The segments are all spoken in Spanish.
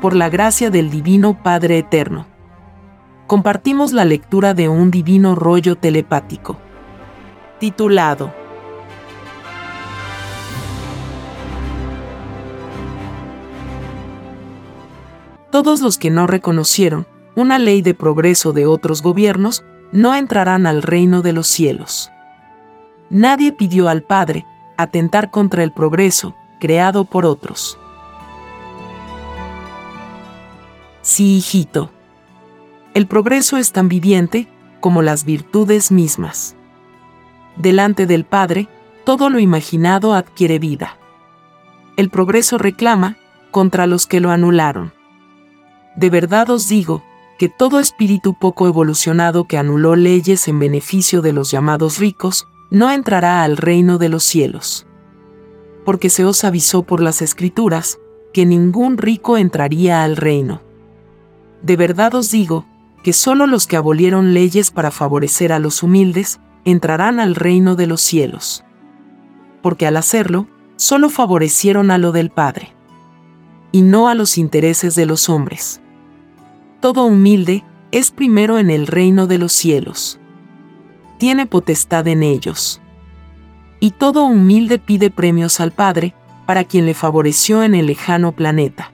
por la gracia del Divino Padre Eterno. Compartimos la lectura de un divino rollo telepático, titulado Todos los que no reconocieron una ley de progreso de otros gobiernos no entrarán al reino de los cielos. Nadie pidió al Padre atentar contra el progreso creado por otros. Sí, hijito. El progreso es tan viviente como las virtudes mismas. Delante del Padre, todo lo imaginado adquiere vida. El progreso reclama contra los que lo anularon. De verdad os digo, que todo espíritu poco evolucionado que anuló leyes en beneficio de los llamados ricos, no entrará al reino de los cielos. Porque se os avisó por las escrituras, que ningún rico entraría al reino. De verdad os digo, que sólo los que abolieron leyes para favorecer a los humildes, entrarán al reino de los cielos. Porque al hacerlo, sólo favorecieron a lo del Padre, y no a los intereses de los hombres todo humilde, es primero en el reino de los cielos. Tiene potestad en ellos. Y todo humilde pide premios al Padre, para quien le favoreció en el lejano planeta.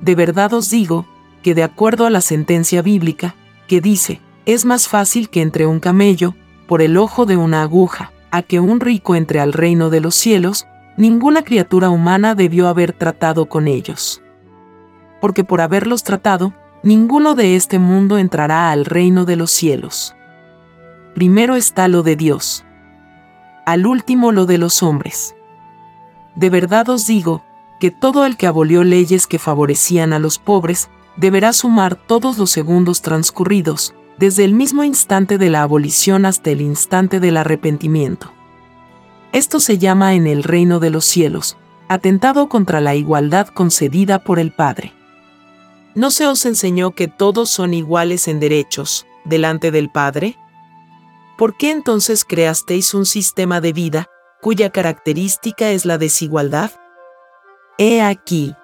De verdad os digo, que de acuerdo a la sentencia bíblica, que dice, es más fácil que entre un camello, por el ojo de una aguja, a que un rico entre al reino de los cielos, ninguna criatura humana debió haber tratado con ellos. Porque por haberlos tratado, ninguno de este mundo entrará al reino de los cielos. Primero está lo de Dios. Al último lo de los hombres. De verdad os digo, que todo el que abolió leyes que favorecían a los pobres, deberá sumar todos los segundos transcurridos, desde el mismo instante de la abolición hasta el instante del arrepentimiento. Esto se llama en el reino de los cielos, atentado contra la igualdad concedida por el Padre. ¿No se os enseñó que todos son iguales en derechos, delante del Padre? ¿Por qué entonces creasteis un sistema de vida, cuya característica es la desigualdad? He aquí.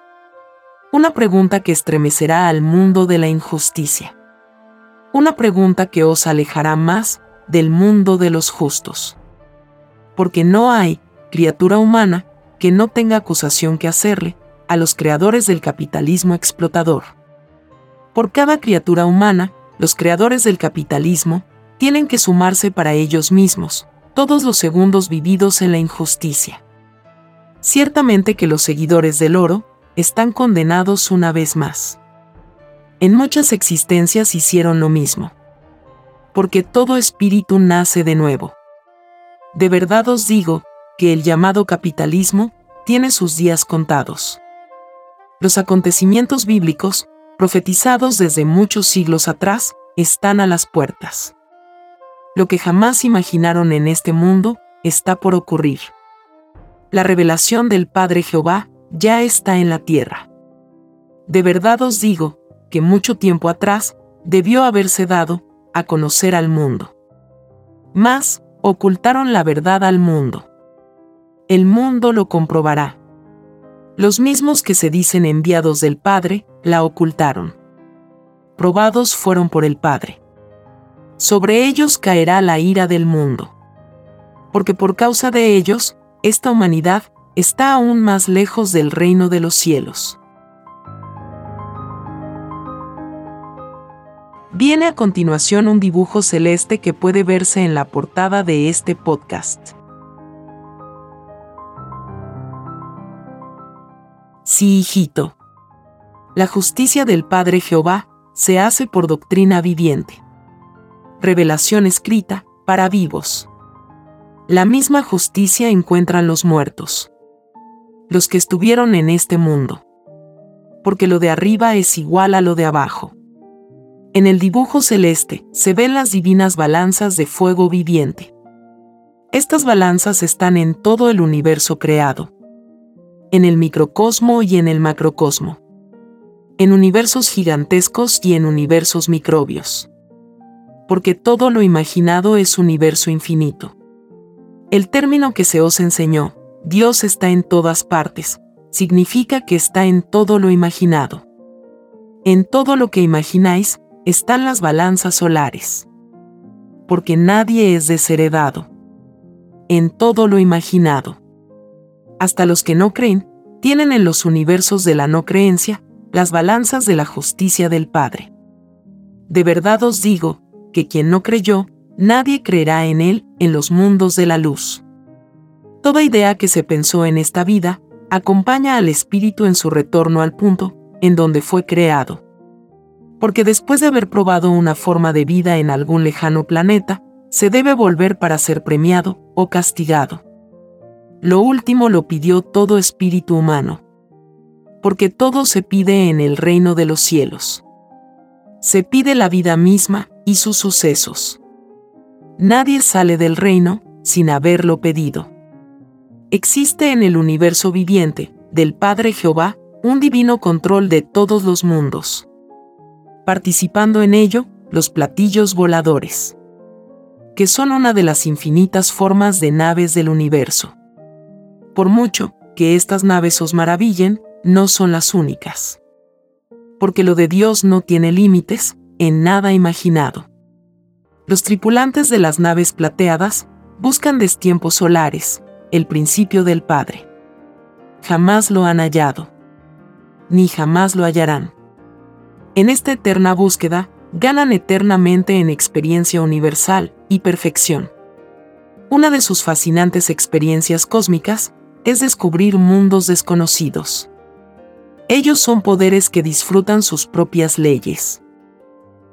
Una pregunta que estremecerá al mundo de la injusticia. Una pregunta que os alejará más del mundo de los justos. Porque no hay criatura humana que no tenga acusación que hacerle a los creadores del capitalismo explotador. Por cada criatura humana, los creadores del capitalismo tienen que sumarse para ellos mismos todos los segundos vividos en la injusticia. Ciertamente que los seguidores del oro están condenados una vez más. En muchas existencias hicieron lo mismo. Porque todo espíritu nace de nuevo. De verdad os digo que el llamado capitalismo tiene sus días contados. Los acontecimientos bíblicos profetizados desde muchos siglos atrás, están a las puertas. Lo que jamás imaginaron en este mundo está por ocurrir. La revelación del Padre Jehová ya está en la tierra. De verdad os digo que mucho tiempo atrás debió haberse dado a conocer al mundo. Mas ocultaron la verdad al mundo. El mundo lo comprobará. Los mismos que se dicen enviados del Padre, la ocultaron. Probados fueron por el Padre. Sobre ellos caerá la ira del mundo. Porque por causa de ellos, esta humanidad está aún más lejos del reino de los cielos. Viene a continuación un dibujo celeste que puede verse en la portada de este podcast. Sí, hijito. La justicia del Padre Jehová se hace por doctrina viviente. Revelación escrita para vivos. La misma justicia encuentran los muertos. Los que estuvieron en este mundo. Porque lo de arriba es igual a lo de abajo. En el dibujo celeste se ven las divinas balanzas de fuego viviente. Estas balanzas están en todo el universo creado en el microcosmo y en el macrocosmo, en universos gigantescos y en universos microbios. Porque todo lo imaginado es universo infinito. El término que se os enseñó, Dios está en todas partes, significa que está en todo lo imaginado. En todo lo que imagináis están las balanzas solares. Porque nadie es desheredado. En todo lo imaginado. Hasta los que no creen, tienen en los universos de la no creencia las balanzas de la justicia del Padre. De verdad os digo, que quien no creyó, nadie creerá en él en los mundos de la luz. Toda idea que se pensó en esta vida, acompaña al espíritu en su retorno al punto, en donde fue creado. Porque después de haber probado una forma de vida en algún lejano planeta, se debe volver para ser premiado o castigado. Lo último lo pidió todo espíritu humano. Porque todo se pide en el reino de los cielos. Se pide la vida misma y sus sucesos. Nadie sale del reino sin haberlo pedido. Existe en el universo viviente, del Padre Jehová, un divino control de todos los mundos. Participando en ello, los platillos voladores, que son una de las infinitas formas de naves del universo. Por mucho que estas naves os maravillen, no son las únicas. Porque lo de Dios no tiene límites, en nada imaginado. Los tripulantes de las naves plateadas buscan destiempos solares, el principio del Padre. Jamás lo han hallado, ni jamás lo hallarán. En esta eterna búsqueda, ganan eternamente en experiencia universal y perfección. Una de sus fascinantes experiencias cósmicas es descubrir mundos desconocidos. Ellos son poderes que disfrutan sus propias leyes,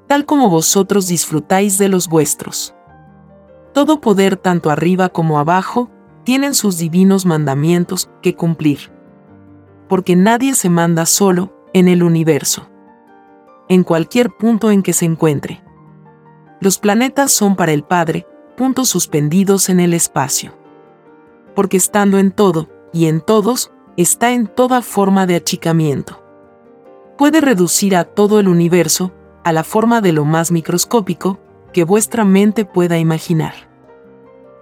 tal como vosotros disfrutáis de los vuestros. Todo poder tanto arriba como abajo tienen sus divinos mandamientos que cumplir. Porque nadie se manda solo en el universo. En cualquier punto en que se encuentre. Los planetas son para el Padre, puntos suspendidos en el espacio. Porque estando en todo, y en todos, está en toda forma de achicamiento. Puede reducir a todo el universo, a la forma de lo más microscópico, que vuestra mente pueda imaginar.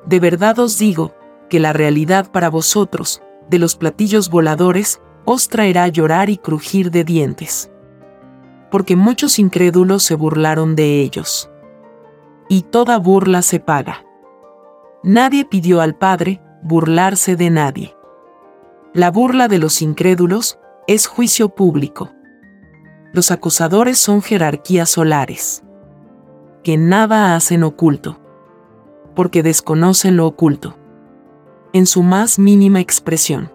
De verdad os digo, que la realidad para vosotros, de los platillos voladores, os traerá llorar y crujir de dientes. Porque muchos incrédulos se burlaron de ellos. Y toda burla se paga. Nadie pidió al Padre burlarse de nadie. La burla de los incrédulos es juicio público. Los acusadores son jerarquías solares, que nada hacen oculto, porque desconocen lo oculto en su más mínima expresión.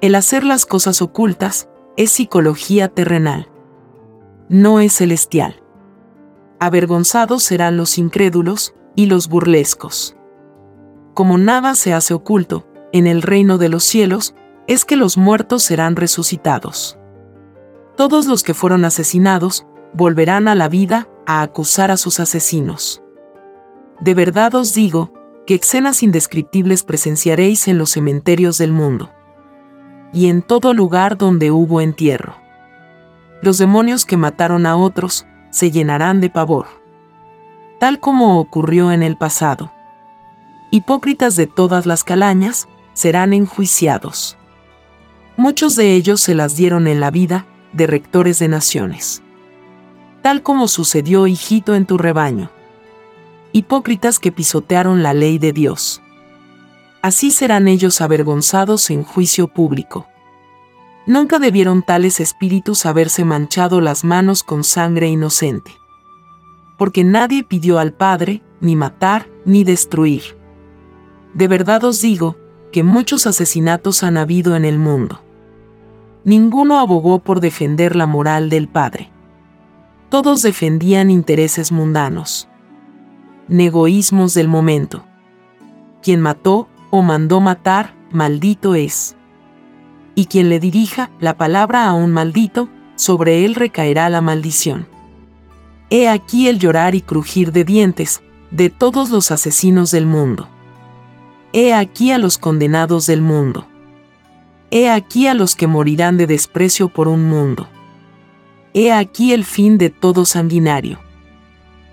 El hacer las cosas ocultas es psicología terrenal. No es celestial. Avergonzados serán los incrédulos y los burlescos. Como nada se hace oculto, en el reino de los cielos, es que los muertos serán resucitados. Todos los que fueron asesinados, volverán a la vida a acusar a sus asesinos. De verdad os digo, que escenas indescriptibles presenciaréis en los cementerios del mundo. Y en todo lugar donde hubo entierro. Los demonios que mataron a otros se llenarán de pavor. Tal como ocurrió en el pasado. Hipócritas de todas las calañas serán enjuiciados. Muchos de ellos se las dieron en la vida de rectores de naciones. Tal como sucedió, hijito, en tu rebaño hipócritas que pisotearon la ley de Dios. Así serán ellos avergonzados en juicio público. Nunca debieron tales espíritus haberse manchado las manos con sangre inocente. Porque nadie pidió al Padre, ni matar, ni destruir. De verdad os digo, que muchos asesinatos han habido en el mundo. Ninguno abogó por defender la moral del Padre. Todos defendían intereses mundanos negoísmos del momento. Quien mató o mandó matar, maldito es. Y quien le dirija la palabra a un maldito, sobre él recaerá la maldición. He aquí el llorar y crujir de dientes de todos los asesinos del mundo. He aquí a los condenados del mundo. He aquí a los que morirán de desprecio por un mundo. He aquí el fin de todo sanguinario.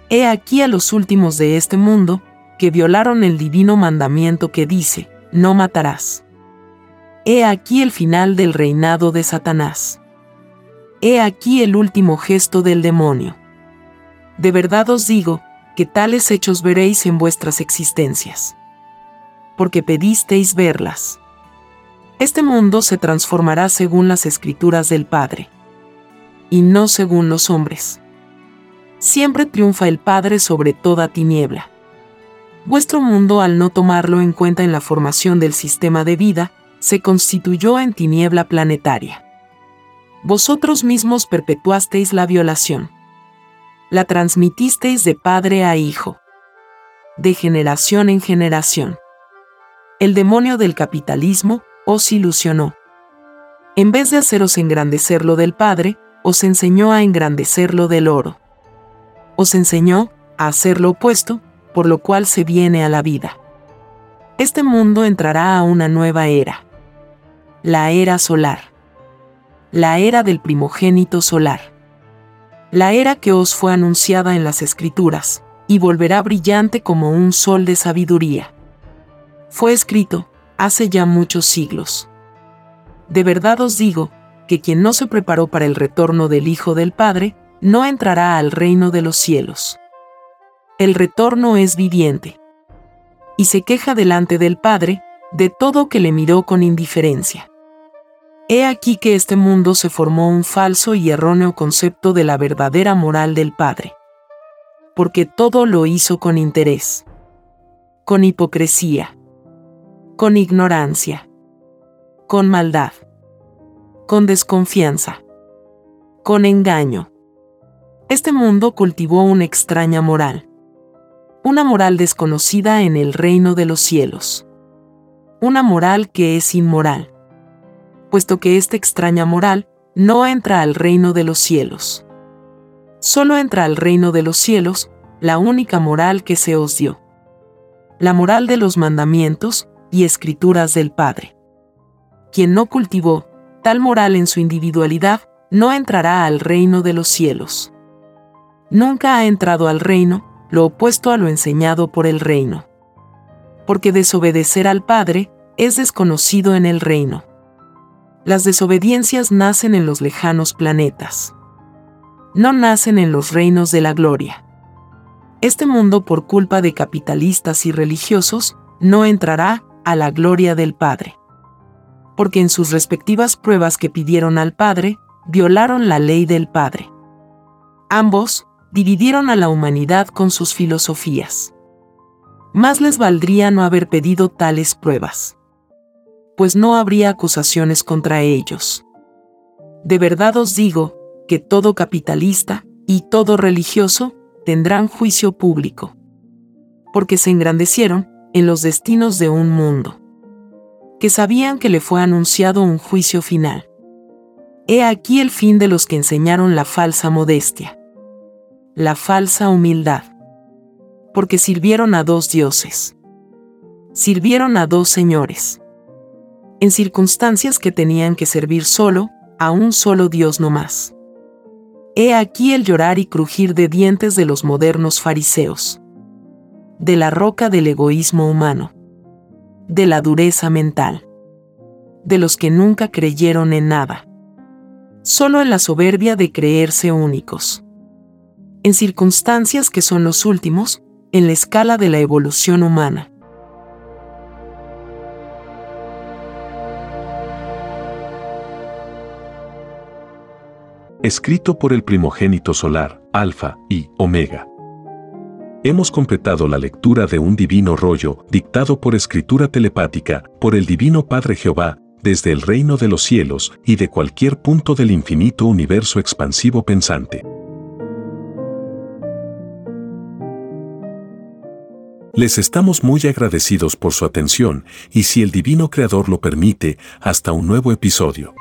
He aquí a los últimos de este mundo, que violaron el divino mandamiento que dice, no matarás. He aquí el final del reinado de Satanás. He aquí el último gesto del demonio. De verdad os digo, que tales hechos veréis en vuestras existencias. Porque pedisteis verlas. Este mundo se transformará según las escrituras del Padre, y no según los hombres. Siempre triunfa el Padre sobre toda tiniebla. Vuestro mundo, al no tomarlo en cuenta en la formación del sistema de vida, se constituyó en tiniebla planetaria. Vosotros mismos perpetuasteis la violación. La transmitisteis de padre a hijo. De generación en generación. El demonio del capitalismo os ilusionó. En vez de haceros engrandecer lo del Padre, os enseñó a engrandecer lo del oro. Os enseñó a hacer lo opuesto, por lo cual se viene a la vida. Este mundo entrará a una nueva era. La era solar la era del primogénito solar. La era que os fue anunciada en las escrituras, y volverá brillante como un sol de sabiduría. Fue escrito, hace ya muchos siglos. De verdad os digo, que quien no se preparó para el retorno del Hijo del Padre, no entrará al reino de los cielos. El retorno es viviente. Y se queja delante del Padre, de todo que le miró con indiferencia. He aquí que este mundo se formó un falso y erróneo concepto de la verdadera moral del Padre. Porque todo lo hizo con interés, con hipocresía, con ignorancia, con maldad, con desconfianza, con engaño. Este mundo cultivó una extraña moral, una moral desconocida en el reino de los cielos, una moral que es inmoral puesto que esta extraña moral no entra al reino de los cielos. Solo entra al reino de los cielos la única moral que se os dio. La moral de los mandamientos y escrituras del Padre. Quien no cultivó tal moral en su individualidad, no entrará al reino de los cielos. Nunca ha entrado al reino, lo opuesto a lo enseñado por el reino. Porque desobedecer al Padre es desconocido en el reino las desobediencias nacen en los lejanos planetas. No nacen en los reinos de la gloria. Este mundo por culpa de capitalistas y religiosos no entrará a la gloria del Padre. Porque en sus respectivas pruebas que pidieron al Padre, violaron la ley del Padre. Ambos dividieron a la humanidad con sus filosofías. Más les valdría no haber pedido tales pruebas pues no habría acusaciones contra ellos. De verdad os digo, que todo capitalista y todo religioso tendrán juicio público. Porque se engrandecieron en los destinos de un mundo. Que sabían que le fue anunciado un juicio final. He aquí el fin de los que enseñaron la falsa modestia. La falsa humildad. Porque sirvieron a dos dioses. Sirvieron a dos señores en circunstancias que tenían que servir solo, a un solo Dios no más. He aquí el llorar y crujir de dientes de los modernos fariseos. De la roca del egoísmo humano. De la dureza mental. De los que nunca creyeron en nada. Solo en la soberbia de creerse únicos. En circunstancias que son los últimos, en la escala de la evolución humana. escrito por el primogénito solar, Alfa y Omega. Hemos completado la lectura de un divino rollo, dictado por escritura telepática, por el Divino Padre Jehová, desde el reino de los cielos y de cualquier punto del infinito universo expansivo pensante. Les estamos muy agradecidos por su atención y si el Divino Creador lo permite, hasta un nuevo episodio.